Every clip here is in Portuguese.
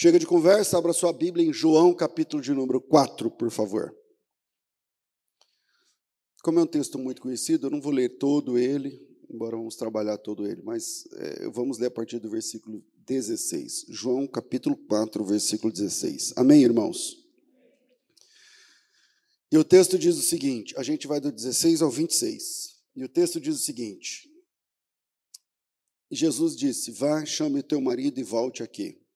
Chega de conversa, abra sua Bíblia em João, capítulo de número 4, por favor. Como é um texto muito conhecido, eu não vou ler todo ele, embora vamos trabalhar todo ele, mas é, vamos ler a partir do versículo 16. João, capítulo 4, versículo 16. Amém, irmãos? E o texto diz o seguinte: a gente vai do 16 ao 26. E o texto diz o seguinte: Jesus disse: Vá, chame o teu marido e volte aqui.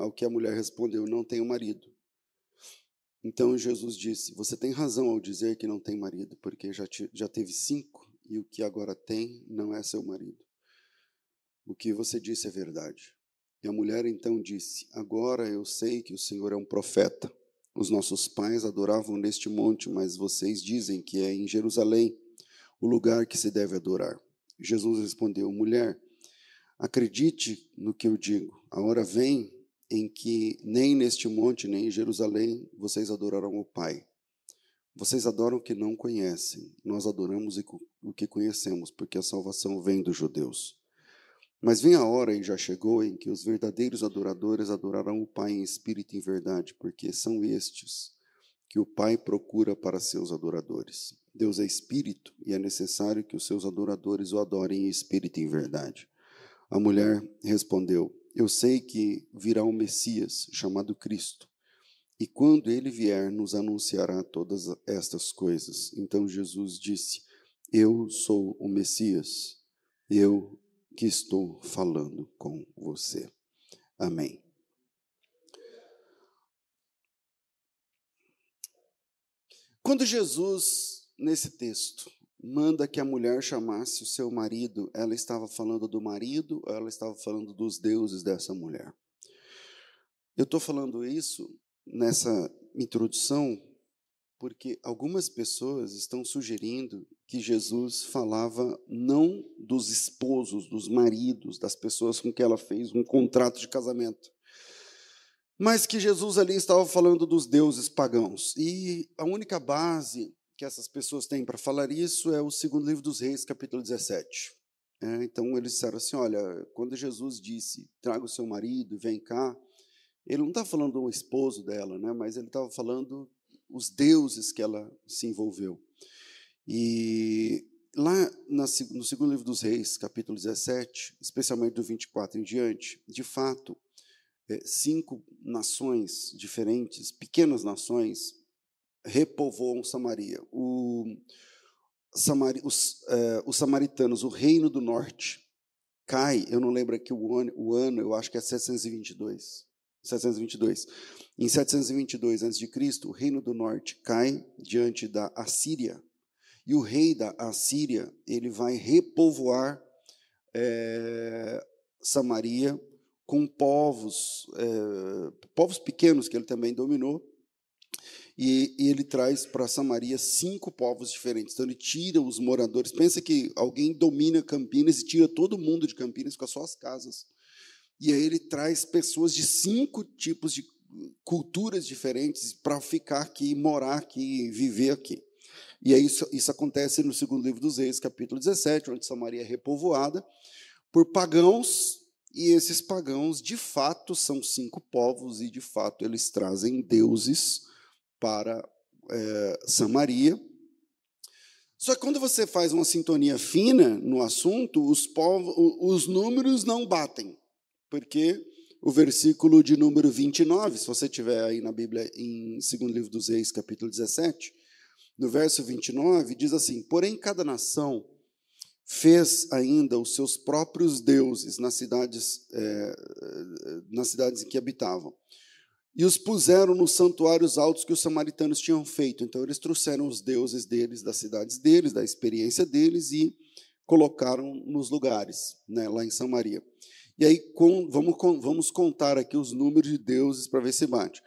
Ao que a mulher respondeu: Não tenho marido. Então Jesus disse: Você tem razão ao dizer que não tem marido, porque já, te, já teve cinco e o que agora tem não é seu marido. O que você disse é verdade. E a mulher então disse: Agora eu sei que o Senhor é um profeta. Os nossos pais adoravam neste monte, mas vocês dizem que é em Jerusalém o lugar que se deve adorar. Jesus respondeu: Mulher, acredite no que eu digo. A hora vem em que nem neste monte, nem em Jerusalém vocês adorarão o Pai. Vocês adoram o que não conhecem. Nós adoramos o que conhecemos, porque a salvação vem dos judeus. Mas vem a hora, e já chegou, em que os verdadeiros adoradores adorarão o Pai em espírito e em verdade, porque são estes que o Pai procura para seus adoradores. Deus é espírito e é necessário que os seus adoradores o adorem em espírito e em verdade. A mulher respondeu: Eu sei que virá um Messias chamado Cristo, e quando ele vier, nos anunciará todas estas coisas. Então Jesus disse: Eu sou o Messias, eu que estou falando com você. Amém. Quando Jesus, nesse texto, manda que a mulher chamasse o seu marido, ela estava falando do marido, ela estava falando dos deuses dessa mulher. Eu estou falando isso nessa introdução porque algumas pessoas estão sugerindo que Jesus falava não dos esposos, dos maridos, das pessoas com que ela fez um contrato de casamento, mas que Jesus ali estava falando dos deuses pagãos. E a única base que essas pessoas têm para falar isso é o segundo livro dos Reis, capítulo 17. É, então eles disseram assim: olha, quando Jesus disse, traga o seu marido e vem cá, ele não está falando do esposo dela, né, mas ele estava falando os deuses que ela se envolveu. E lá no segundo livro dos Reis, capítulo 17, especialmente do 24 em diante, de fato, é, cinco nações diferentes, pequenas nações, repovoam Samaria. O, Samari, os, é, os, samaritanos, o reino do norte, cai, eu não lembro aqui o ano, o ano eu acho que é 722. 722. Em 722 a.C., o reino do norte cai diante da Assíria. E o rei da Assíria ele vai repovoar é, Samaria com povos, é, povos pequenos que ele também dominou, e, ele traz para Samaria cinco povos diferentes. Então ele tira os moradores. Pensa que alguém domina Campinas e tira todo mundo de Campinas com as suas casas. E aí ele traz pessoas de cinco tipos de culturas diferentes para ficar aqui, morar aqui, viver aqui. E aí isso, isso acontece no segundo livro dos Reis, capítulo 17, onde Samaria é repovoada por pagãos e esses pagãos, de fato, são cinco povos e, de fato, eles trazem deuses para é, Samaria. Só que quando você faz uma sintonia fina no assunto, os, povos, os números não batem, porque o versículo de número 29, se você tiver aí na Bíblia, em 2 livro dos Reis, capítulo 17, no verso 29, diz assim: Porém, cada nação fez ainda os seus próprios deuses nas cidades, é, nas cidades em que habitavam. E os puseram nos santuários altos que os samaritanos tinham feito. Então, eles trouxeram os deuses deles, das cidades deles, da experiência deles, e colocaram nos lugares, né, lá em Samaria. E aí, com, vamos, com, vamos contar aqui os números de deuses para ver se bate.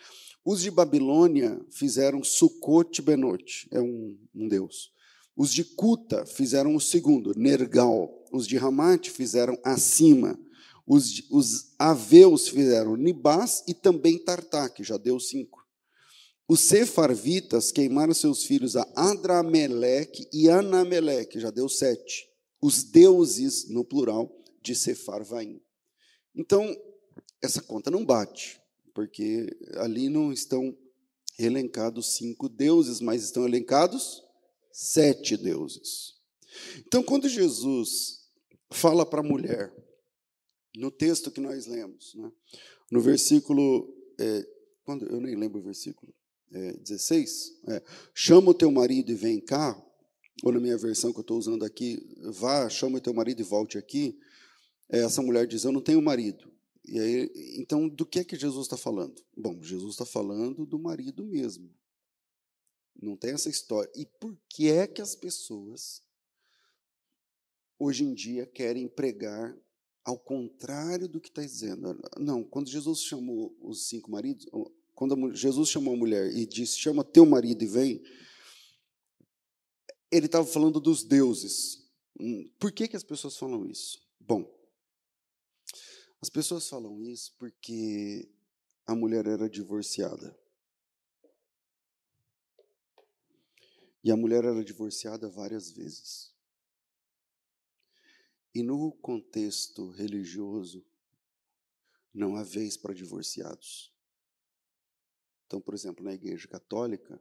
Os de Babilônia fizeram Sucote Benote, é um, um deus. Os de Cuta fizeram o segundo, Nergal. Os de Ramate fizeram Acima. Os, os Aveus fizeram Nibás e também Tartá, que já deu cinco. Os Sefarvitas queimaram seus filhos a Adrameleque e Anameleque, já deu sete. Os deuses, no plural, de Sefarvaim. Então, essa conta não bate, porque ali não estão elencados cinco deuses, mas estão elencados sete deuses. Então, quando Jesus fala para a mulher, no texto que nós lemos, né, no versículo, é, quando, eu nem lembro o versículo, é, 16, é, chama o teu marido e vem cá, ou na minha versão que eu estou usando aqui, vá, chama o teu marido e volte aqui, é, essa mulher diz, eu não tenho marido. E aí, então, do que é que Jesus está falando? Bom, Jesus está falando do marido mesmo. Não tem essa história. E por que é que as pessoas hoje em dia querem pregar ao contrário do que está dizendo? Não, quando Jesus chamou os cinco maridos, quando Jesus chamou a mulher e disse: chama teu marido e vem, ele estava falando dos deuses. Hum, por que, que as pessoas falam isso? Bom, as pessoas falam isso porque a mulher era divorciada. E a mulher era divorciada várias vezes. E no contexto religioso, não há vez para divorciados. Então, por exemplo, na igreja católica,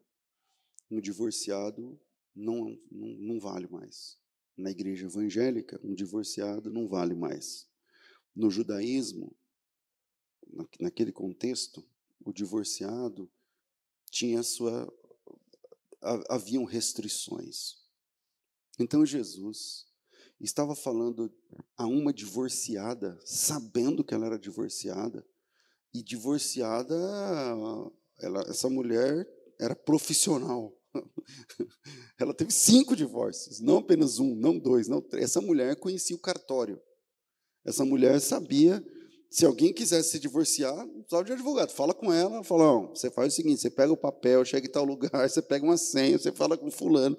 um divorciado não, não, não vale mais. Na igreja evangélica, um divorciado não vale mais. No judaísmo, naquele contexto, o divorciado tinha sua haviam restrições. Então Jesus estava falando a uma divorciada, sabendo que ela era divorciada, e divorciada, ela, essa mulher era profissional. Ela teve cinco divórcios, não apenas um, não dois, não três. Essa mulher conhecia o cartório. Essa mulher sabia, se alguém quisesse se divorciar, não precisava de advogado. Fala com ela, fala, não, você faz o seguinte, você pega o papel, chega em tal lugar, você pega uma senha, você fala com fulano,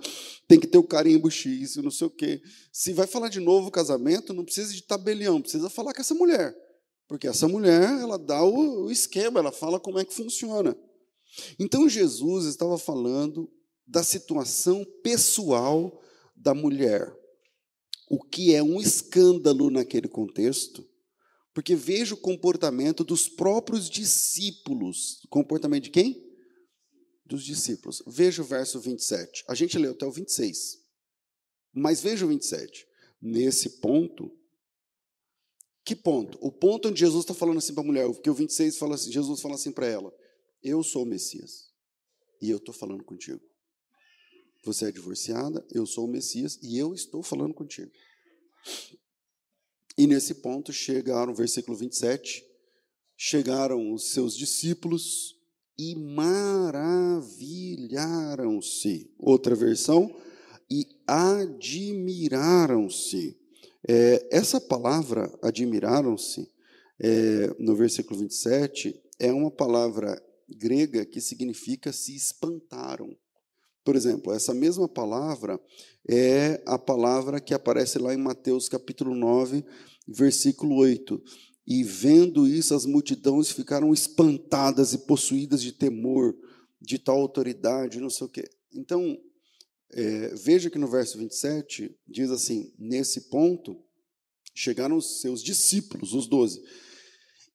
tem que ter o carimbo X, não sei o quê. Se vai falar de novo casamento, não precisa de tabelião, precisa falar com essa mulher. Porque essa mulher, ela dá o esquema, ela fala como é que funciona. Então Jesus estava falando da situação pessoal da mulher o que é um escândalo naquele contexto, porque veja o comportamento dos próprios discípulos. Comportamento de quem? Dos discípulos. Veja o verso 27. A gente leu até o 26. Mas veja o 27. Nesse ponto, que ponto? O ponto onde Jesus está falando assim para a mulher, porque o 26 fala assim, Jesus fala assim para ela: Eu sou o Messias e eu estou falando contigo. Você é divorciada, eu sou o Messias e eu estou falando contigo. E nesse ponto chegaram, versículo 27, chegaram os seus discípulos e maravilharam-se. Outra versão, e admiraram-se. É, essa palavra, admiraram-se, é, no versículo 27, é uma palavra grega que significa se espantaram. Por exemplo, essa mesma palavra é a palavra que aparece lá em Mateus capítulo 9, versículo 8. E vendo isso, as multidões ficaram espantadas e possuídas de temor, de tal autoridade, não sei o quê. Então, é, veja que no verso 27 diz assim: nesse ponto, chegaram os seus discípulos, os doze,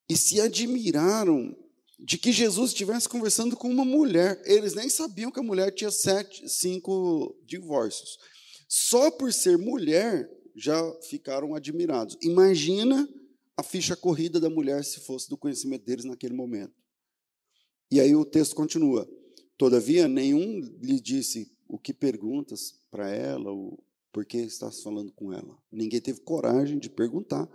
e se admiraram de que Jesus estivesse conversando com uma mulher. Eles nem sabiam que a mulher tinha sete, cinco divórcios. Só por ser mulher, já ficaram admirados. Imagina a ficha corrida da mulher se fosse do conhecimento deles naquele momento. E aí o texto continua. Todavia, nenhum lhe disse o que perguntas para ela, ou por que estás falando com ela. Ninguém teve coragem de perguntar,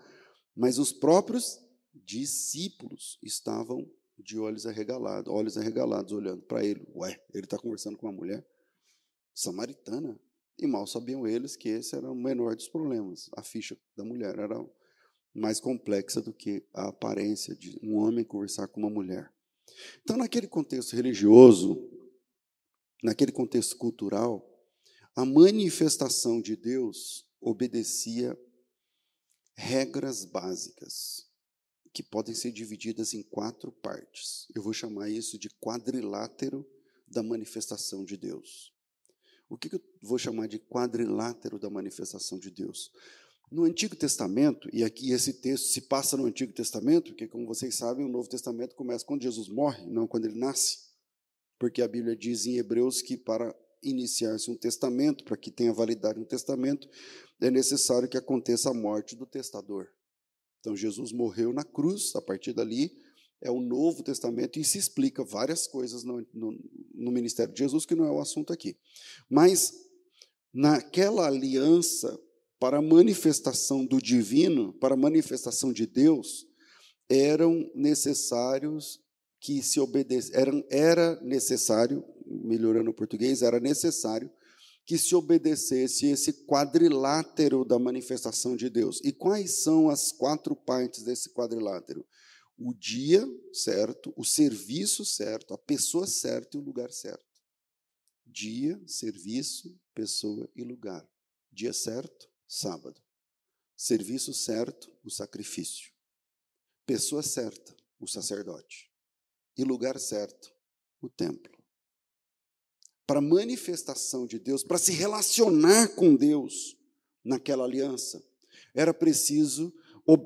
mas os próprios discípulos estavam de olhos arregalados, olhos arregalados, olhando para ele. Ué, ele está conversando com uma mulher samaritana. E mal sabiam eles que esse era o menor dos problemas. A ficha da mulher era mais complexa do que a aparência de um homem conversar com uma mulher. Então, naquele contexto religioso, naquele contexto cultural, a manifestação de Deus obedecia regras básicas que podem ser divididas em quatro partes. Eu vou chamar isso de quadrilátero da manifestação de Deus. O que, eu vou chamar de quadrilátero da manifestação de Deus? No Antigo Testamento, e aqui esse texto se passa no Antigo Testamento, porque, como vocês sabem, o Novo Testamento começa quando Jesus morre, não quando ele nasce. Porque a Bíblia diz em Hebreus que para iniciar-se um testamento, para que tenha validade um testamento, é necessário que aconteça a morte do testador. Então, Jesus morreu na cruz, a partir dali é o Novo Testamento, e se explica várias coisas no, no, no ministério de Jesus, que não é o assunto aqui. Mas, naquela aliança para a manifestação do divino, para a manifestação de Deus, eram necessários que se obedecessem, era necessário, melhorando o português, era necessário que se obedecesse esse quadrilátero da manifestação de Deus. E quais são as quatro partes desse quadrilátero? O dia certo, o serviço certo, a pessoa certa e o lugar certo. Dia, serviço, pessoa e lugar. Dia certo, sábado. Serviço certo, o sacrifício. Pessoa certa, o sacerdote. E lugar certo, o templo. Para manifestação de Deus, para se relacionar com Deus naquela aliança, era preciso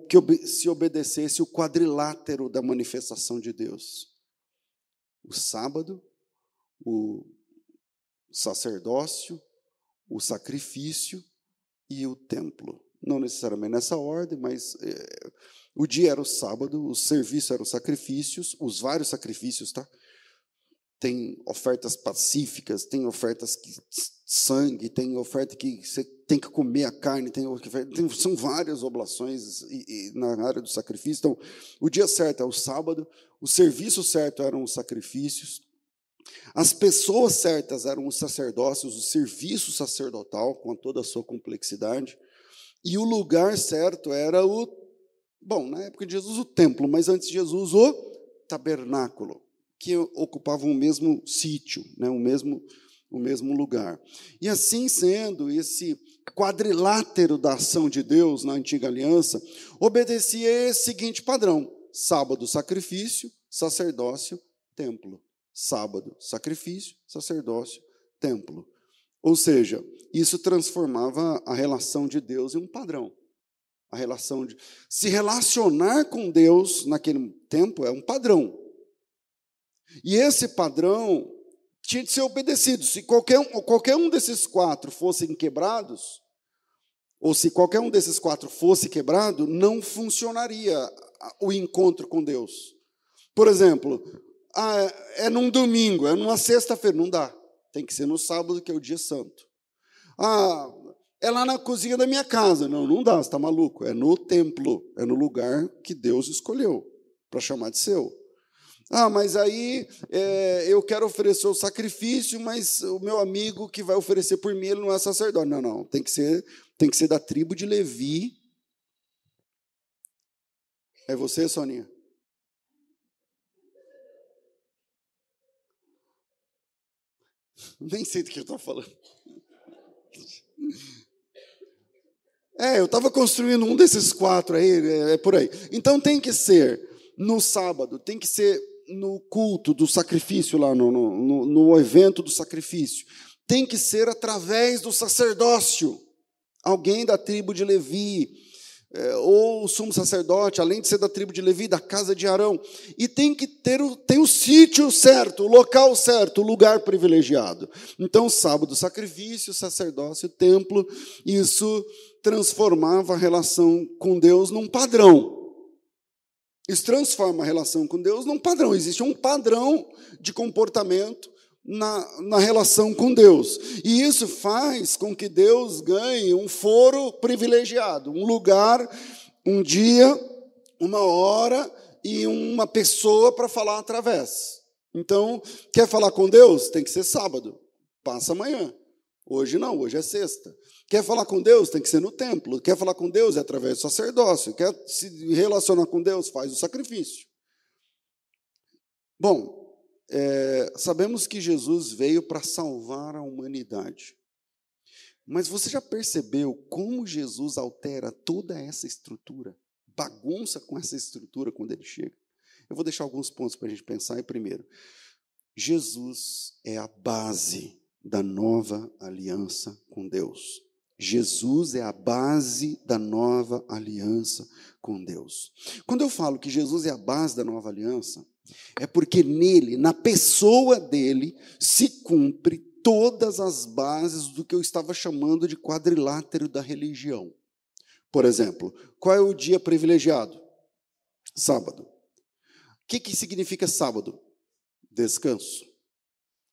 que se obedecesse o quadrilátero da manifestação de Deus: o sábado, o sacerdócio, o sacrifício e o templo. Não necessariamente nessa ordem, mas é, o dia era o sábado, o serviço era os sacrifícios, os vários sacrifícios, tá? Tem ofertas pacíficas, tem ofertas que sangue, tem oferta que você tem que comer a carne, tem, tem são várias oblações e, e, na área do sacrifício. Então, o dia certo é o sábado, o serviço certo eram os sacrifícios, as pessoas certas eram os sacerdócios, o serviço sacerdotal, com toda a sua complexidade. E o lugar certo era o, bom, na época de Jesus, o templo, mas antes de Jesus, o tabernáculo, que ocupava o mesmo sítio, né, o, mesmo, o mesmo lugar. E assim sendo, esse quadrilátero da ação de Deus na antiga aliança obedecia esse seguinte padrão: sábado, sacrifício, sacerdócio, templo sábado, sacrifício, sacerdócio, templo. Ou seja, isso transformava a relação de Deus em um padrão. A relação de se relacionar com Deus naquele tempo é um padrão. E esse padrão tinha de ser obedecido. Se qualquer um, qualquer um desses quatro fossem quebrados, ou se qualquer um desses quatro fosse quebrado, não funcionaria o encontro com Deus. Por exemplo, ah, é num domingo, é numa sexta-feira. Não dá. Tem que ser no sábado, que é o dia santo. Ah, é lá na cozinha da minha casa. Não, não dá, você está maluco. É no templo, é no lugar que Deus escolheu para chamar de seu. Ah, mas aí é, eu quero oferecer o sacrifício, mas o meu amigo que vai oferecer por mim, ele não é sacerdote. Não, não, tem que ser, tem que ser da tribo de Levi. É você, Soninha? Nem sei do que eu estou falando. É, eu estava construindo um desses quatro aí, é, é por aí. Então tem que ser no sábado, tem que ser no culto do sacrifício, lá no, no, no evento do sacrifício. Tem que ser através do sacerdócio. Alguém da tribo de Levi, é, ou o sumo sacerdote, além de ser da tribo de Levi, da casa de Arão. E tem que ter o, tem o sítio certo, o local certo, o lugar privilegiado. Então, sábado, sacrifício, sacerdócio, templo, isso transformava a relação com Deus num padrão. Isso transforma a relação com Deus num padrão. Existe um padrão de comportamento na, na relação com Deus. E isso faz com que Deus ganhe um foro privilegiado, um lugar, um dia, uma hora e uma pessoa para falar através. Então, quer falar com Deus? Tem que ser sábado. Passa amanhã. Hoje não, hoje é sexta. Quer falar com Deus? Tem que ser no templo. Quer falar com Deus? É através do sacerdócio. Quer se relacionar com Deus? Faz o sacrifício. Bom, é, sabemos que Jesus veio para salvar a humanidade. Mas você já percebeu como Jesus altera toda essa estrutura? Bagunça com essa estrutura quando ele chega? Eu vou deixar alguns pontos para a gente pensar. E primeiro, Jesus é a base da nova aliança com Deus. Jesus é a base da nova aliança com Deus. Quando eu falo que Jesus é a base da nova aliança, é porque nele, na pessoa dele, se cumpre todas as bases do que eu estava chamando de quadrilátero da religião. Por exemplo, qual é o dia privilegiado? Sábado. O que, que significa sábado? Descanso.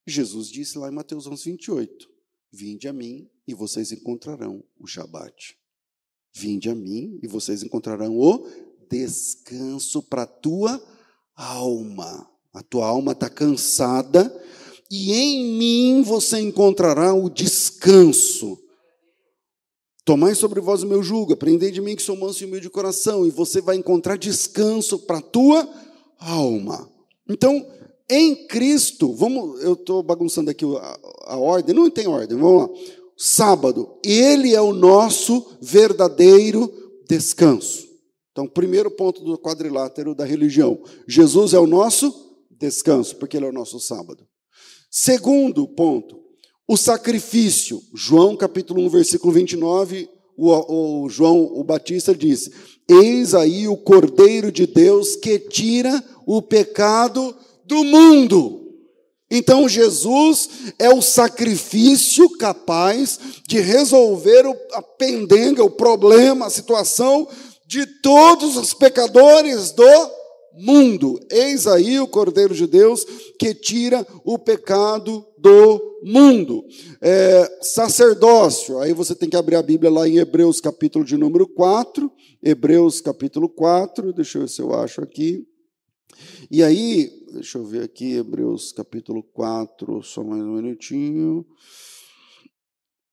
Jesus disse lá em Mateus 11, 28, Vinde a mim e vocês encontrarão o Shabat. Vinde a mim e vocês encontrarão o descanso para a tua alma. A tua alma está cansada e em mim você encontrará o descanso. Tomai sobre vós o meu jugo, aprendei de mim que sou manso e humilde de coração, e você vai encontrar descanso para a tua alma. Então, em Cristo, vamos, eu estou bagunçando aqui a, a, ordem, não tem ordem, vamos lá. Sábado, ele é o nosso verdadeiro descanso. Então, primeiro ponto do quadrilátero da religião: Jesus é o nosso descanso, porque ele é o nosso sábado. Segundo ponto, o sacrifício. João capítulo 1, versículo 29, o, o João o Batista diz: Eis aí o Cordeiro de Deus que tira o pecado do mundo. Então Jesus é o sacrifício capaz de resolver a pendenga, o problema, a situação de todos os pecadores do mundo. Eis aí o Cordeiro de Deus que tira o pecado do mundo. É, sacerdócio, aí você tem que abrir a Bíblia lá em Hebreus capítulo de número 4. Hebreus capítulo 4, deixa eu ver se eu acho aqui. E aí, deixa eu ver aqui, Hebreus capítulo 4, só mais um minutinho.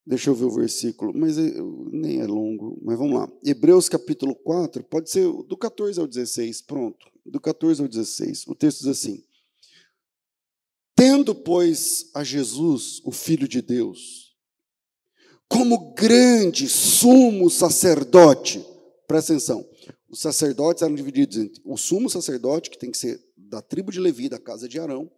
Deixa eu ver o versículo, mas é, nem é longo, mas vamos lá. Hebreus capítulo 4, pode ser do 14 ao 16, pronto. Do 14 ao 16. O texto diz assim: Tendo, pois, a Jesus, o Filho de Deus, como grande sumo sacerdote, presta atenção, os sacerdotes eram divididos entre o sumo sacerdote, que tem que ser da tribo de Levi, da casa de Arão,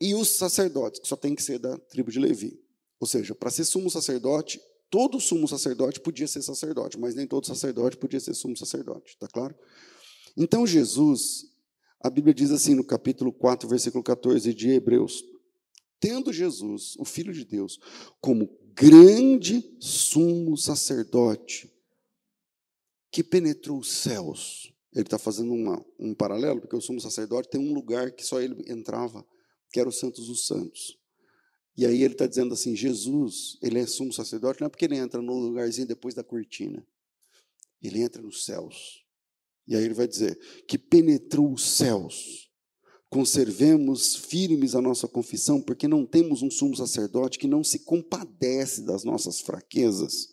e os sacerdotes, que só tem que ser da tribo de Levi. Ou seja, para ser sumo sacerdote, todo sumo sacerdote podia ser sacerdote, mas nem todo sacerdote podia ser sumo sacerdote, está claro? Então Jesus, a Bíblia diz assim no capítulo 4, versículo 14 de Hebreus: Tendo Jesus, o Filho de Deus, como grande sumo sacerdote, que penetrou os céus. Ele está fazendo uma, um paralelo, porque o sumo sacerdote tem um lugar que só ele entrava, que era o Santos dos Santos. E aí ele está dizendo assim: Jesus, ele é sumo sacerdote, não é porque ele entra no lugarzinho depois da cortina, ele entra nos céus. E aí ele vai dizer que penetrou os céus. Conservemos firmes a nossa confissão, porque não temos um sumo sacerdote que não se compadece das nossas fraquezas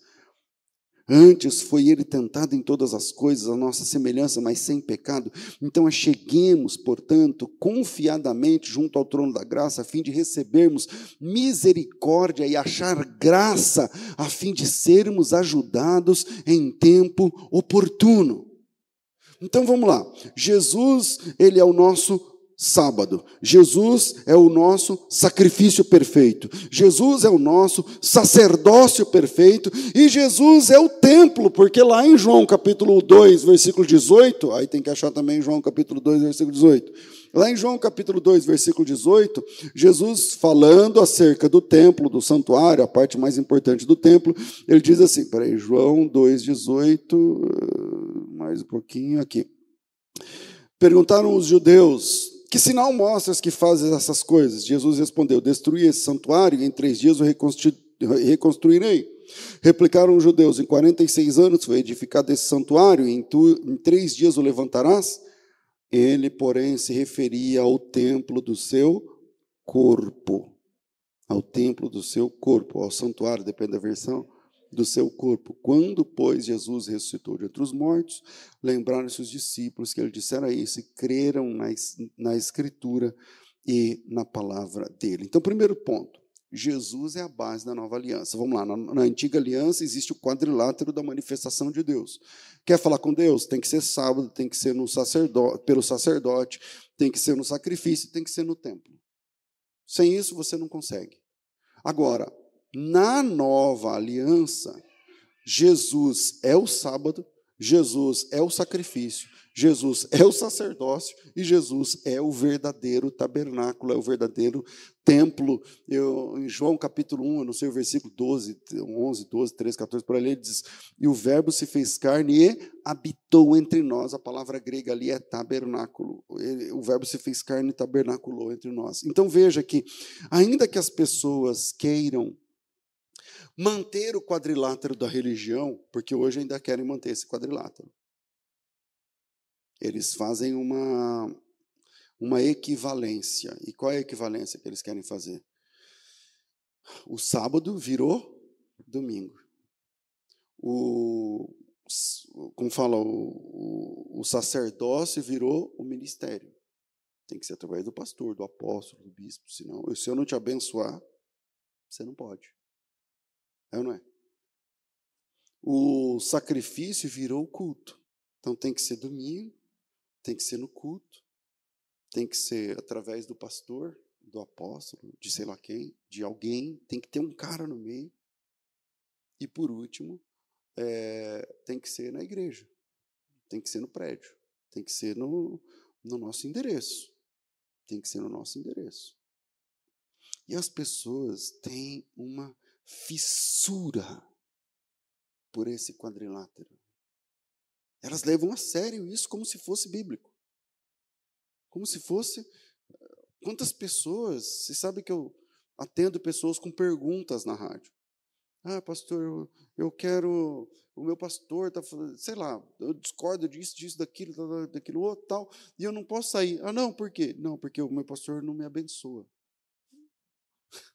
Antes foi ele tentado em todas as coisas, a nossa semelhança, mas sem pecado. Então acheguemos, portanto, confiadamente junto ao trono da graça, a fim de recebermos misericórdia e achar graça, a fim de sermos ajudados em tempo oportuno. Então vamos lá. Jesus, ele é o nosso sábado. Jesus é o nosso sacrifício perfeito. Jesus é o nosso sacerdócio perfeito. E Jesus é o templo, porque lá em João capítulo 2, versículo 18, aí tem que achar também João capítulo 2, versículo 18. Lá em João capítulo 2, versículo 18, Jesus falando acerca do templo, do santuário, a parte mais importante do templo, ele diz assim, peraí, João 2, 18, mais um pouquinho aqui. Perguntaram os judeus, que sinal mostras que fazes essas coisas? Jesus respondeu: Destruí esse santuário e em três dias o reconstruirei. Replicaram os judeus: Em 46 anos foi edificado esse santuário e em, tu, em três dias o levantarás? Ele, porém, se referia ao templo do seu corpo. Ao templo do seu corpo, ao santuário, depende da versão do seu corpo. Quando, pois, Jesus ressuscitou de entre os mortos, lembraram-se os discípulos que ele dissera isso e creram na, na Escritura e na palavra dele. Então, primeiro ponto. Jesus é a base da nova aliança. Vamos lá, na, na, antiga aliança existe o quadrilátero da manifestação de Deus. Quer falar com Deus? Tem que ser sábado, tem que ser no sacerdote, pelo sacerdote, tem que ser no sacrifício, tem que ser no templo. Sem isso você não consegue. Agora, na nova aliança, Jesus é o sábado, Jesus é o sacrifício, Jesus é o sacerdócio e Jesus é o verdadeiro tabernáculo, é o verdadeiro templo. Eu, em João capítulo 1, eu não sei o versículo 12, 11, 12, 13, 14, por ali, ele diz: E o Verbo se fez carne e habitou entre nós. A palavra grega ali é tabernáculo. O Verbo se fez carne e tabernaculou entre nós. Então veja que, ainda que as pessoas queiram manter o quadrilátero da religião, porque hoje ainda querem manter esse quadrilátero. Eles fazem uma, uma equivalência. E qual é a equivalência que eles querem fazer? O sábado virou domingo. O, como fala, o, o, sacerdócio virou o ministério. Tem que ser através do pastor, do apóstolo, do bispo. Senão, se eu não te abençoar, você não pode. É ou não é? O sacrifício virou culto. Então tem que ser domingo, tem que ser no culto, tem que ser através do pastor, do apóstolo, de sei lá quem, de alguém, tem que ter um cara no meio. E por último, é, tem que ser na igreja, tem que ser no prédio, tem que ser no, no nosso endereço. Tem que ser no nosso endereço. E as pessoas têm uma fissura por esse quadrilátero. Elas levam a sério isso como se fosse bíblico. Como se fosse. Quantas pessoas. Você sabe que eu atendo pessoas com perguntas na rádio. Ah, pastor, eu, eu quero. O meu pastor está falando, sei lá, eu discordo disso, disso, daquilo, daquilo outro, tal, e eu não posso sair. Ah, não, por quê? Não, porque o meu pastor não me abençoa.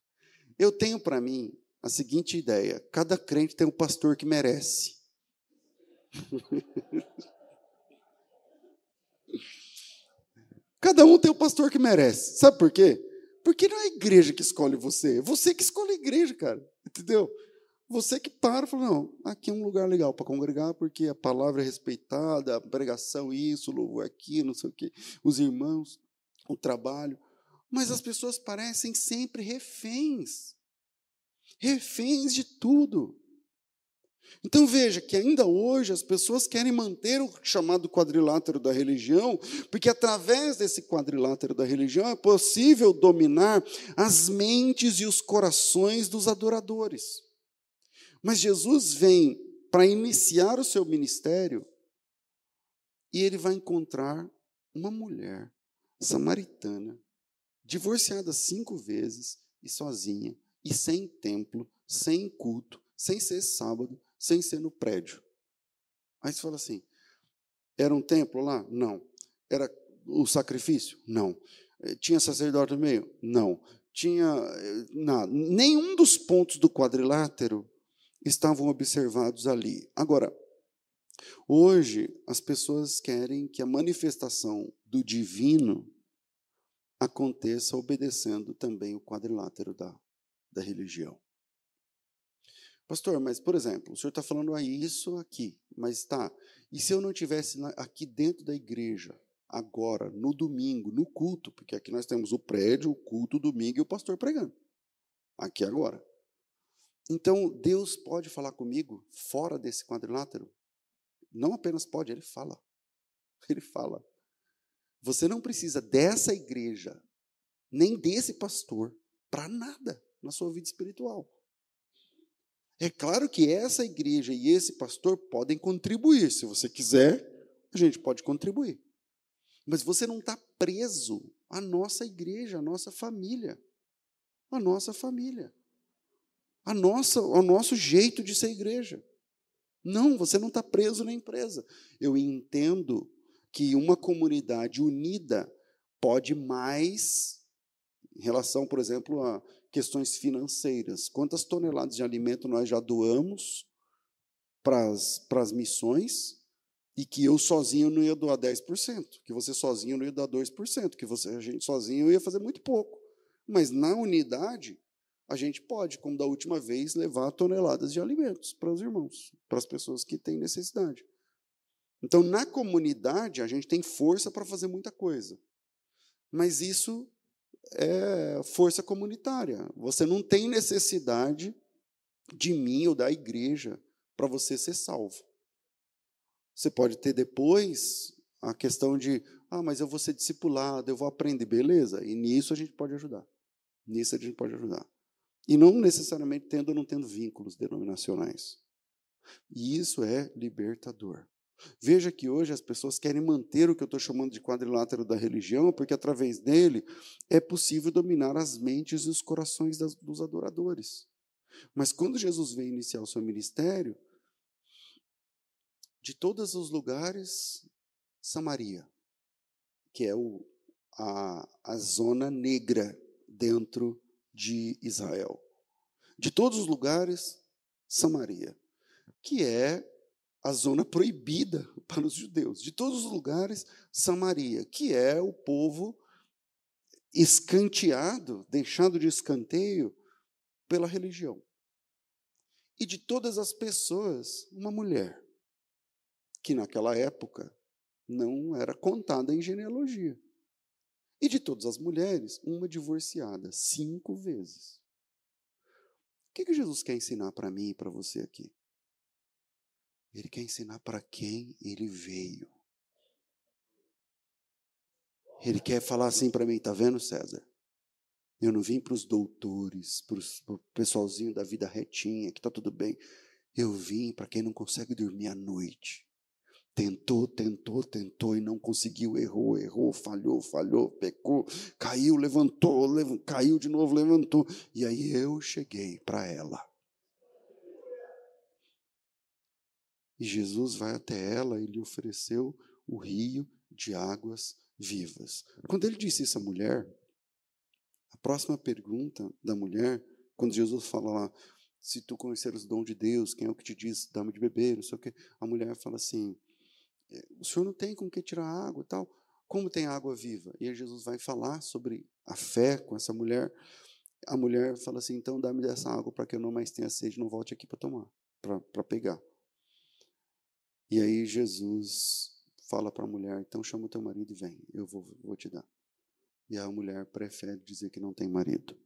Eu tenho para mim a seguinte ideia: cada crente tem um pastor que merece. Cada um tem o pastor que merece. Sabe por quê? Porque não é a igreja que escolhe você, é você que escolhe a igreja, cara. Entendeu? Você que para e fala, não, aqui é um lugar legal para congregar, porque a palavra é respeitada, a pregação, isso, louvor aqui, não sei o quê, os irmãos, o trabalho. Mas as pessoas parecem sempre reféns. Reféns de tudo. Então veja que ainda hoje as pessoas querem manter o chamado quadrilátero da religião, porque através desse quadrilátero da religião é possível dominar as mentes e os corações dos adoradores. Mas Jesus vem para iniciar o seu ministério e ele vai encontrar uma mulher samaritana, divorciada cinco vezes e sozinha, e sem templo, sem culto, sem ser sábado, sem ser no prédio. Aí você fala assim: era um templo lá? Não. Era o sacrifício? Não. Eh, tinha sacerdote no meio? Não. Tinha eh, nada. Nenhum dos pontos do quadrilátero estavam observados ali. Agora, hoje as pessoas querem que a manifestação do divino aconteça obedecendo também o quadrilátero da, da religião. Pastor, mas, por exemplo, o senhor está falando aí isso aqui, mas tá. E se eu não tivesse aqui dentro da igreja, agora, no domingo, no culto, porque aqui nós temos o prédio, o culto, o domingo e o pastor pregando. Aqui agora. Então, Deus pode falar comigo fora desse quadrilátero? Não apenas pode, ele fala. Ele fala. Você não precisa dessa igreja, nem desse pastor, para nada na sua vida espiritual. É claro que essa igreja e esse pastor podem contribuir. Se você quiser, a gente pode contribuir. Mas você não está preso à nossa igreja, à nossa família. À nossa família. À nossa, ao nosso jeito de ser igreja. Não, você não está preso na empresa. Eu entendo que uma comunidade unida pode mais, em relação, por exemplo, a questões financeiras. Quantas toneladas de alimento nós já doamos para as missões e que eu sozinho não ia doar 10%, que você sozinho não ia dar 2%, que você, a gente sozinho ia fazer muito pouco. Mas na unidade, a gente pode, como da última vez, levar toneladas de alimentos para os irmãos, para as pessoas que têm necessidade. Então, na comunidade, a gente tem força para fazer muita coisa. Mas isso é força comunitária. Você não tem necessidade de mim ou da igreja para você ser salvo. Você pode ter depois a questão de, ah, mas eu vou ser discipulado, eu vou aprender, beleza? E nisso a gente pode ajudar. Nisso a gente pode ajudar. E não necessariamente tendo ou não tendo vínculos denominacionais. E isso é libertador. Veja que hoje as pessoas querem manter o que eu estou chamando de quadrilátero da religião, porque através dele é possível dominar as mentes e os corações das, dos adoradores. Mas quando Jesus veio iniciar o seu ministério, de todos os lugares, Samaria, que é o, a, a zona negra dentro de Israel. De todos os lugares, Samaria, que é a zona proibida para os judeus. De todos os lugares, Samaria, que é o povo escanteado, deixado de escanteio pela religião. E de todas as pessoas, uma mulher, que naquela época não era contada em genealogia. E de todas as mulheres, uma divorciada, cinco vezes. O que, que Jesus quer ensinar para mim e para você aqui? Ele quer ensinar para quem ele veio. Ele quer falar assim para mim, tá vendo, César? Eu não vim para os doutores, para o pessoalzinho da vida retinha, que está tudo bem. Eu vim para quem não consegue dormir à noite. Tentou, tentou, tentou e não conseguiu, errou, errou, falhou, falhou, pecou, caiu, levantou, lev caiu de novo, levantou. E aí eu cheguei para ela. E Jesus vai até ela e lhe ofereceu o rio de águas vivas. Quando ele disse isso à mulher, a próxima pergunta da mulher, quando Jesus fala lá, se tu conheceres o dom de Deus, quem é o que te diz, dá-me de beber, não sei o quê, a mulher fala assim, é, o senhor não tem com que tirar água e tal, como tem água viva? E aí Jesus vai falar sobre a fé com essa mulher, a mulher fala assim, então dá-me dessa água para que eu não mais tenha sede, não volte aqui para tomar, para pegar. E aí Jesus fala para a mulher: então chama o teu marido e vem, eu vou, vou te dar. E a mulher prefere dizer que não tem marido.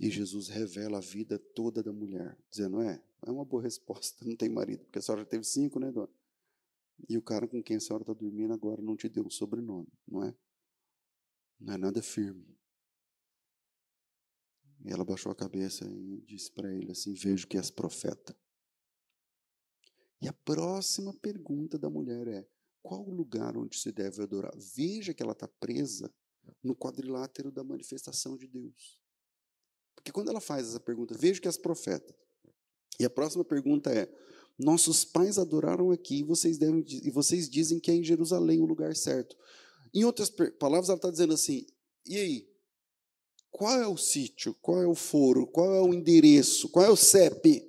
E Jesus revela a vida toda da mulher, dizendo: é, é uma boa resposta, não tem marido, porque a senhora já teve cinco, né, dona? E o cara com quem a senhora está dormindo agora não te deu um sobrenome, não é? Não é nada firme. E ela baixou a cabeça e disse para ele assim: Vejo que és profeta. E a próxima pergunta da mulher é: qual o lugar onde se deve adorar? Veja que ela está presa no quadrilátero da manifestação de Deus. Porque quando ela faz essa pergunta, veja que as profetas. E a próxima pergunta é: nossos pais adoraram aqui, e vocês, devem, e vocês dizem que é em Jerusalém o lugar certo. Em outras palavras, ela está dizendo assim: e aí? Qual é o sítio? Qual é o foro? Qual é o endereço? Qual é o CEP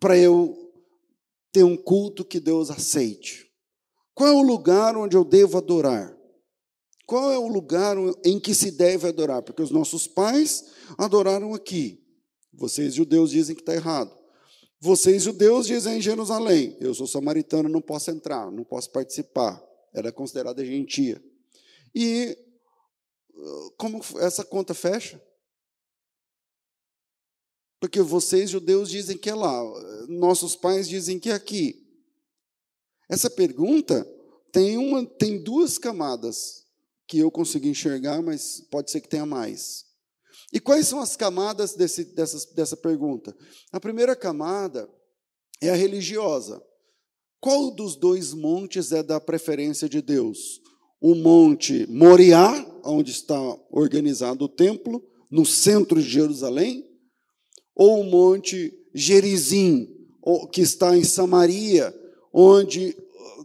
para eu ter um culto que Deus aceite? Qual é o lugar onde eu devo adorar? Qual é o lugar em que se deve adorar? Porque os nossos pais adoraram aqui. Vocês, judeus, dizem que está errado. Vocês, judeus, dizem em Jerusalém. Eu sou samaritano, não posso entrar, não posso participar. Era considerada gentia. E como essa conta fecha? Porque vocês, judeus, dizem que é lá, nossos pais dizem que é aqui. Essa pergunta tem, uma, tem duas camadas que eu consegui enxergar, mas pode ser que tenha mais. E quais são as camadas desse, dessa, dessa pergunta? A primeira camada é a religiosa. Qual dos dois montes é da preferência de Deus? O monte Moriá, onde está organizado o templo, no centro de Jerusalém, ou o Monte Gerizim, que está em Samaria, onde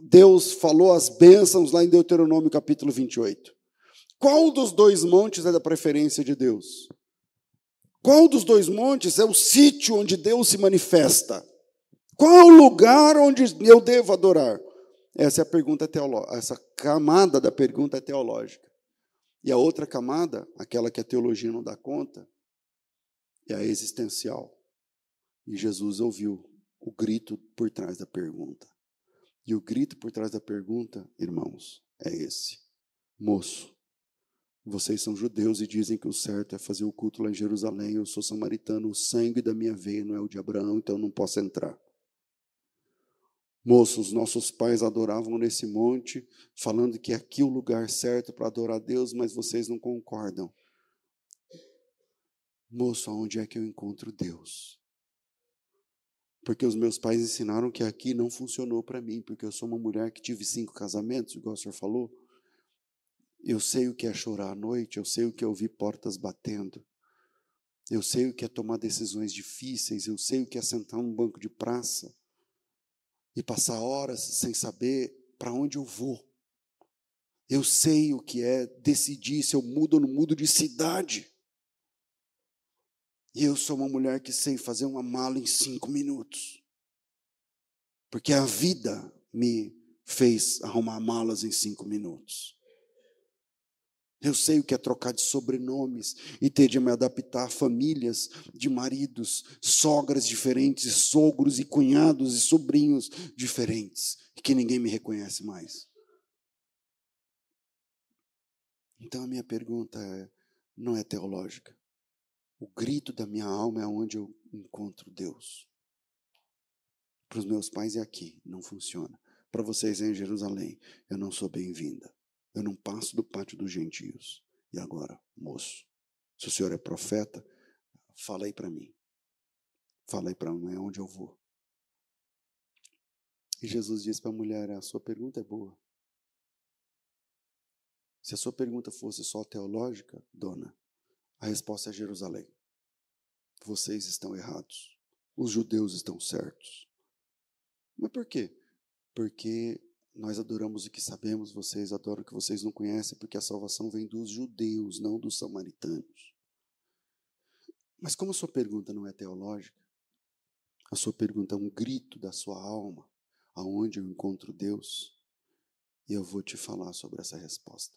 Deus falou as bênçãos lá em Deuteronômio capítulo 28. Qual dos dois montes é da preferência de Deus? Qual dos dois montes é o sítio onde Deus se manifesta? Qual é o lugar onde eu devo adorar? Essa é a pergunta teológica, essa camada da pergunta é teológica. E a outra camada, aquela que a teologia não dá conta, é a existencial. E Jesus ouviu o grito por trás da pergunta. E o grito por trás da pergunta, irmãos, é esse: Moço, Vocês são judeus e dizem que o certo é fazer o culto lá em Jerusalém. Eu sou samaritano, o sangue da minha veia não é o de Abraão, então não posso entrar. Moços, nossos pais adoravam nesse monte, falando que aqui é o lugar certo para adorar a Deus, mas vocês não concordam. Moço, aonde é que eu encontro Deus? Porque os meus pais ensinaram que aqui não funcionou para mim, porque eu sou uma mulher que tive cinco casamentos, igual o senhor falou. Eu sei o que é chorar à noite, eu sei o que é ouvir portas batendo. Eu sei o que é tomar decisões difíceis, eu sei o que é sentar num banco de praça e passar horas sem saber para onde eu vou. Eu sei o que é decidir se eu mudo ou não mudo de cidade. Eu sou uma mulher que sei fazer uma mala em cinco minutos. Porque a vida me fez arrumar malas em cinco minutos. Eu sei o que é trocar de sobrenomes e ter de me adaptar a famílias de maridos, sogras diferentes, sogros e cunhados e sobrinhos diferentes, que ninguém me reconhece mais. Então a minha pergunta é, não é teológica. O grito da minha alma é onde eu encontro Deus. Para os meus pais é aqui, não funciona. Para vocês é em Jerusalém, eu não sou bem-vinda. Eu não passo do pátio dos gentios. E agora, moço, se o senhor é profeta, fala aí para mim. Fala aí para mim onde eu vou. E Jesus disse para a mulher: A sua pergunta é boa. Se a sua pergunta fosse só teológica, dona, a resposta é Jerusalém. Vocês estão errados. Os judeus estão certos. Mas por quê? Porque nós adoramos o que sabemos, vocês adoram o que vocês não conhecem, porque a salvação vem dos judeus, não dos samaritanos. Mas como a sua pergunta não é teológica, a sua pergunta é um grito da sua alma, aonde eu encontro Deus, e eu vou te falar sobre essa resposta.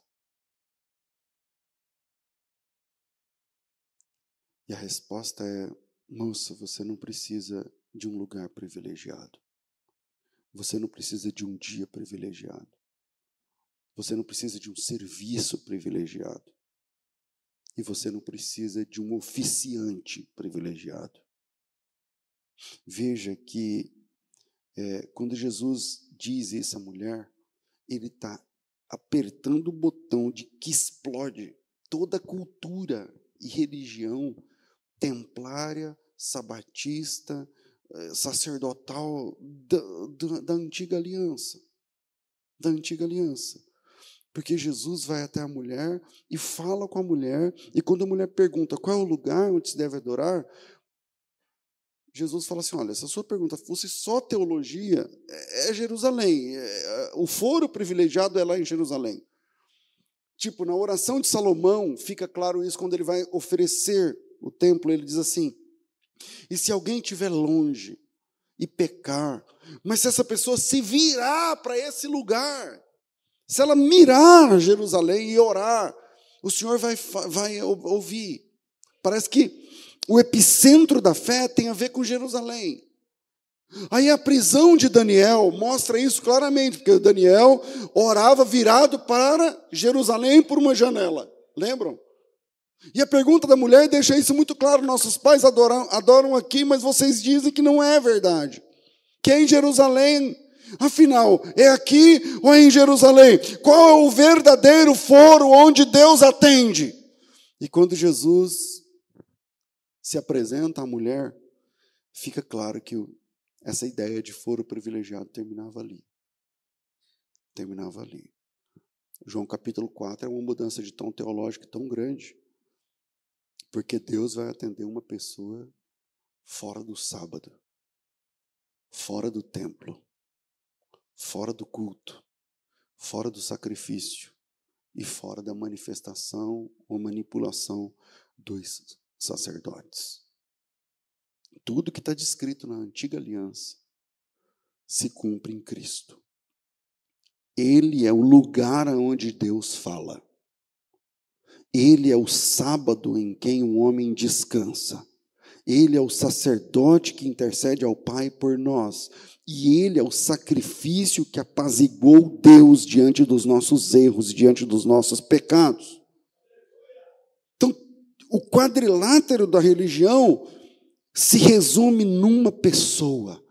E a resposta é: moça, você não precisa de um lugar privilegiado. Você não precisa de um dia privilegiado. Você não precisa de um serviço privilegiado. E você não precisa de um oficiante privilegiado. Veja que é, quando Jesus diz isso à mulher, ele está apertando o botão de que explode toda a cultura e religião templária, sabatista, eh, sacerdotal da, da, da antiga aliança. Da antiga aliança. Porque Jesus vai até a mulher e fala com a mulher, e quando a mulher pergunta qual é o lugar onde se deve adorar, Jesus fala assim: olha, se a sua pergunta fosse só teologia, é, é Jerusalém. É, o foro privilegiado é lá em Jerusalém. Tipo, na oração de Salomão, fica claro isso quando ele vai oferecer o templo, ele diz assim: e se alguém estiver longe e pecar, mas se essa pessoa se virar para esse lugar, se ela mirar Jerusalém e orar, o Senhor vai, vai ouvir. Parece que o epicentro da fé tem a ver com Jerusalém. Aí a prisão de Daniel mostra isso claramente, porque Daniel orava virado para Jerusalém por uma janela. Lembram? E a pergunta da mulher deixa isso muito claro: nossos pais adoram, adoram aqui, mas vocês dizem que não é verdade. Que é em Jerusalém. Afinal, é aqui ou é em Jerusalém? Qual é o verdadeiro foro onde Deus atende? E quando Jesus se apresenta à mulher, fica claro que essa ideia de foro privilegiado terminava ali. Terminava ali. João capítulo 4 é uma mudança de tom teológico tão grande porque Deus vai atender uma pessoa fora do sábado, fora do templo, fora do culto, fora do sacrifício e fora da manifestação ou manipulação dos sacerdotes. Tudo que está descrito na antiga aliança se cumpre em Cristo. Ele é o lugar onde Deus fala. Ele é o sábado em quem o homem descansa. Ele é o sacerdote que intercede ao Pai por nós. E ele é o sacrifício que apaziguou Deus diante dos nossos erros, diante dos nossos pecados. O quadrilátero da religião se resume numa pessoa,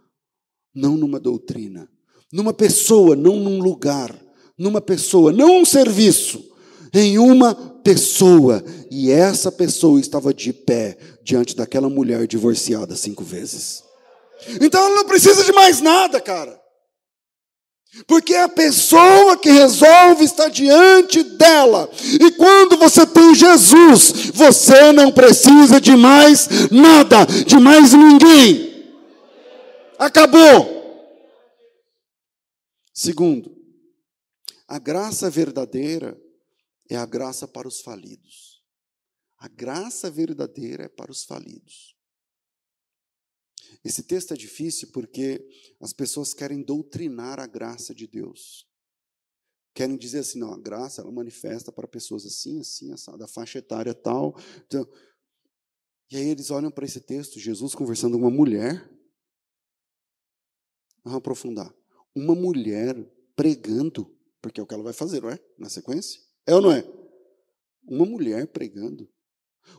não numa doutrina. Numa pessoa, não num lugar. Numa pessoa, não um serviço. Em uma pessoa. E essa pessoa estava de pé diante daquela mulher divorciada cinco vezes. Então ela não precisa de mais nada, cara. Porque é a pessoa que resolve estar diante dela. E quando você tem Jesus, você não precisa de mais nada, de mais ninguém. Acabou. Segundo, a graça verdadeira é a graça para os falidos. A graça verdadeira é para os falidos. Esse texto é difícil porque as pessoas querem doutrinar a graça de Deus. Querem dizer assim, não, a graça ela manifesta para pessoas assim, assim, essa, da faixa etária tal. Então, e aí eles olham para esse texto, Jesus conversando com uma mulher. Vamos aprofundar. Uma mulher pregando, porque é o que ela vai fazer, não é? Na sequência? É ou não é? Uma mulher pregando.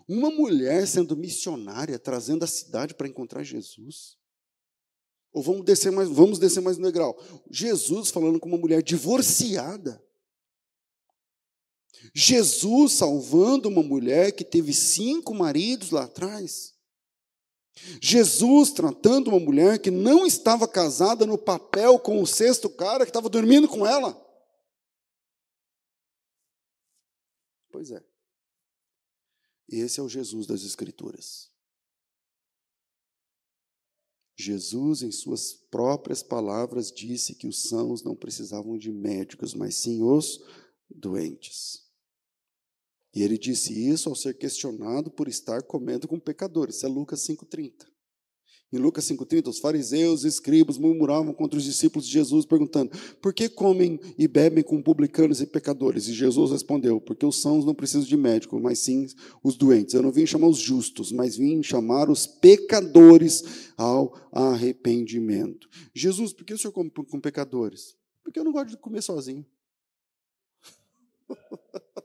Uma mulher sendo missionária, trazendo a cidade para encontrar Jesus. Ou vamos descer mais, vamos descer mais no degrau. Jesus falando com uma mulher divorciada. Jesus salvando uma mulher que teve cinco maridos lá atrás. Jesus tratando uma mulher que não estava casada no papel com o sexto cara que estava dormindo com ela. Pois é. Esse é o Jesus das Escrituras. Jesus, em suas próprias palavras, disse que os sãos não precisavam de médicos, mas sim os doentes. E ele disse isso ao ser questionado por estar comendo com pecadores. Isso é Lucas 5,30. Em Lucas 5,30, os fariseus e escribas murmuravam contra os discípulos de Jesus, perguntando: por que comem e bebem com publicanos e pecadores? E Jesus respondeu: porque os sãos não precisam de médico, mas sim os doentes. Eu não vim chamar os justos, mas vim chamar os pecadores ao arrependimento. Jesus, por que o senhor come com pecadores? Porque eu não gosto de comer sozinho.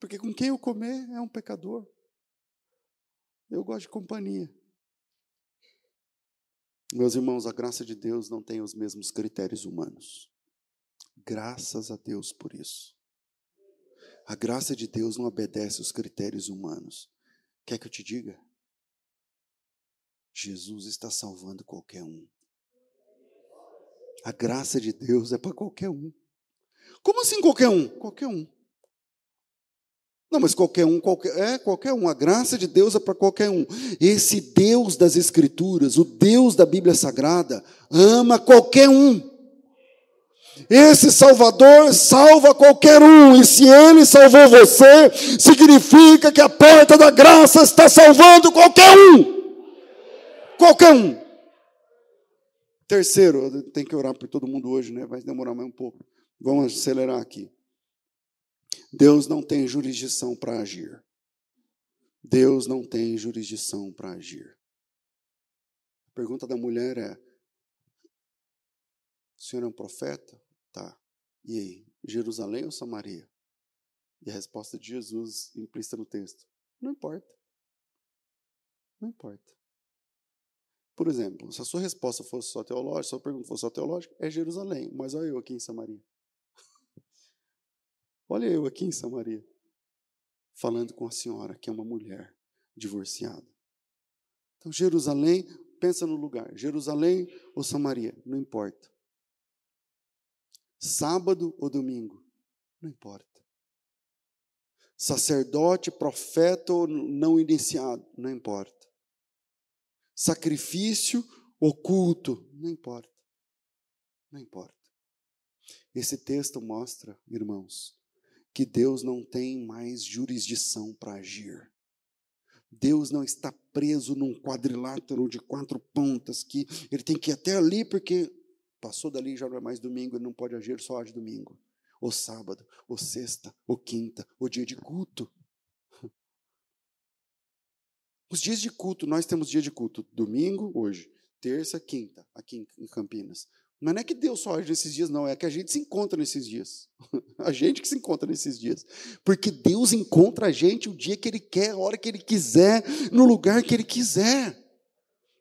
Porque com quem eu comer é um pecador. Eu gosto de companhia. Meus irmãos, a graça de Deus não tem os mesmos critérios humanos. Graças a Deus por isso. A graça de Deus não obedece aos critérios humanos. Quer que eu te diga? Jesus está salvando qualquer um. A graça de Deus é para qualquer um. Como assim qualquer um? Qualquer um. Não, mas qualquer um, qualquer, é qualquer um. A graça de Deus é para qualquer um. Esse Deus das Escrituras, o Deus da Bíblia Sagrada, ama qualquer um. Esse Salvador salva qualquer um, e se ele salvou você, significa que a porta da graça está salvando qualquer um. Qualquer um. Terceiro, tem que orar por todo mundo hoje, né? Vai demorar mais um pouco. Vamos acelerar aqui. Deus não tem jurisdição para agir. Deus não tem jurisdição para agir. A pergunta da mulher é: o senhor é um profeta? Tá. E aí? Jerusalém ou Samaria? E a resposta de Jesus implícita no texto: não importa. Não importa. Por exemplo, se a sua resposta fosse só teológica, se a sua pergunta fosse só teológica, é Jerusalém, mas olha eu aqui em Samaria. Olha eu aqui em Samaria, falando com a senhora, que é uma mulher divorciada. Então, Jerusalém, pensa no lugar: Jerusalém ou Samaria, não importa. Sábado ou domingo, não importa. Sacerdote, profeta ou não iniciado, não importa. Sacrifício ou culto, não importa. Não importa. Esse texto mostra, irmãos, que Deus não tem mais jurisdição para agir. Deus não está preso num quadrilátero de quatro pontas que ele tem que ir até ali porque passou dali já não é mais domingo, ele não pode agir só de domingo, ou sábado, ou sexta, ou quinta, ou dia de culto. Os dias de culto, nós temos dia de culto domingo, hoje, terça, quinta, aqui em Campinas. Mas não é que Deus só age nesses dias, não, é que a gente se encontra nesses dias. A gente que se encontra nesses dias. Porque Deus encontra a gente o dia que Ele quer, a hora que Ele quiser, no lugar que Ele quiser.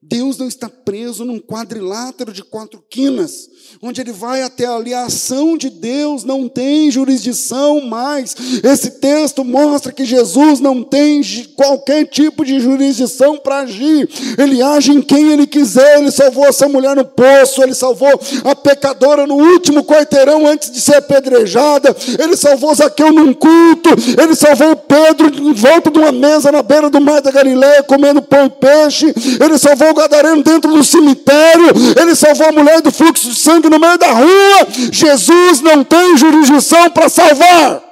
Deus não está preso num quadrilátero de quatro quinas, onde ele vai até ali. A ação de Deus não tem jurisdição mais. Esse texto mostra que Jesus não tem qualquer tipo de jurisdição para agir. Ele age em quem ele quiser. Ele salvou essa mulher no poço, ele salvou a pecadora no último quarteirão antes de ser apedrejada. Ele salvou Zaqueu num culto. Ele salvou Pedro em volta de uma mesa na beira do mar da Galileia comendo pão e peixe. Ele salvou salvou o gadareno dentro do cemitério, ele salvou a mulher do fluxo de sangue no meio da rua. Jesus não tem jurisdição para salvar.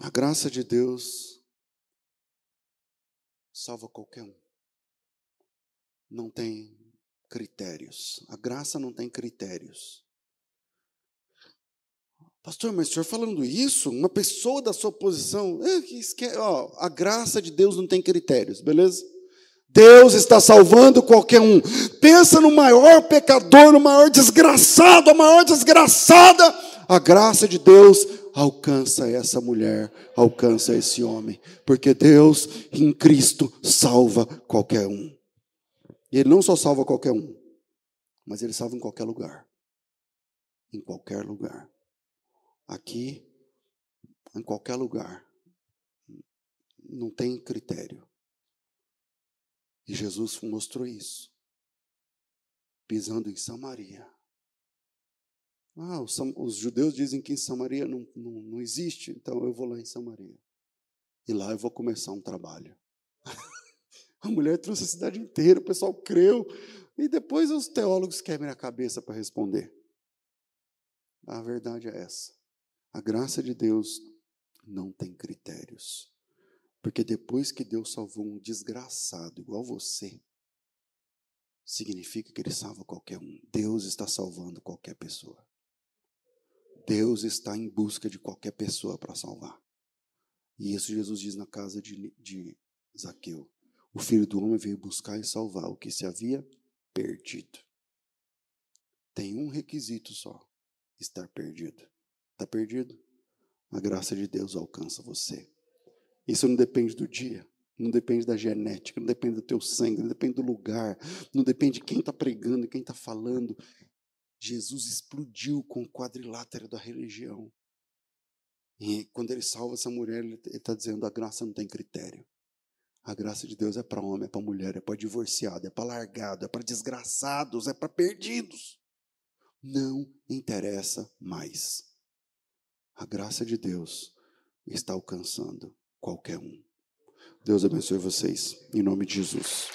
A graça de Deus salva qualquer um. Não tem critérios. A graça não tem critérios. Pastor, mas o senhor falando isso, uma pessoa da sua posição, é, ó, a graça de Deus não tem critérios, beleza? Deus está salvando qualquer um. Pensa no maior pecador, no maior desgraçado, a maior desgraçada. A graça de Deus alcança essa mulher, alcança esse homem, porque Deus em Cristo salva qualquer um. E Ele não só salva qualquer um, mas Ele salva em qualquer lugar. Em qualquer lugar aqui, em qualquer lugar. Não tem critério. E Jesus mostrou isso. Pisando em Samaria. Ah, os, os judeus dizem que em Samaria não, não, não existe, então eu vou lá em Samaria. E lá eu vou começar um trabalho. a mulher trouxe a cidade inteira, o pessoal creu. E depois os teólogos quebram a cabeça para responder. A verdade é essa. A graça de Deus não tem critérios. Porque depois que Deus salvou um desgraçado igual você, significa que ele salva qualquer um. Deus está salvando qualquer pessoa. Deus está em busca de qualquer pessoa para salvar. E isso Jesus diz na casa de, de Zaqueu. O filho do homem veio buscar e salvar o que se havia perdido. Tem um requisito só: estar perdido. Está perdido? A graça de Deus alcança você. Isso não depende do dia, não depende da genética, não depende do teu sangue, não depende do lugar, não depende de quem está pregando quem está falando. Jesus explodiu com o quadrilátero da religião. E quando ele salva essa mulher, ele está dizendo: a graça não tem critério. A graça de Deus é para homem, é para mulher, é para divorciado, é para largado, é para desgraçados, é para perdidos. Não interessa mais. A graça de Deus está alcançando qualquer um. Deus abençoe vocês, em nome de Jesus.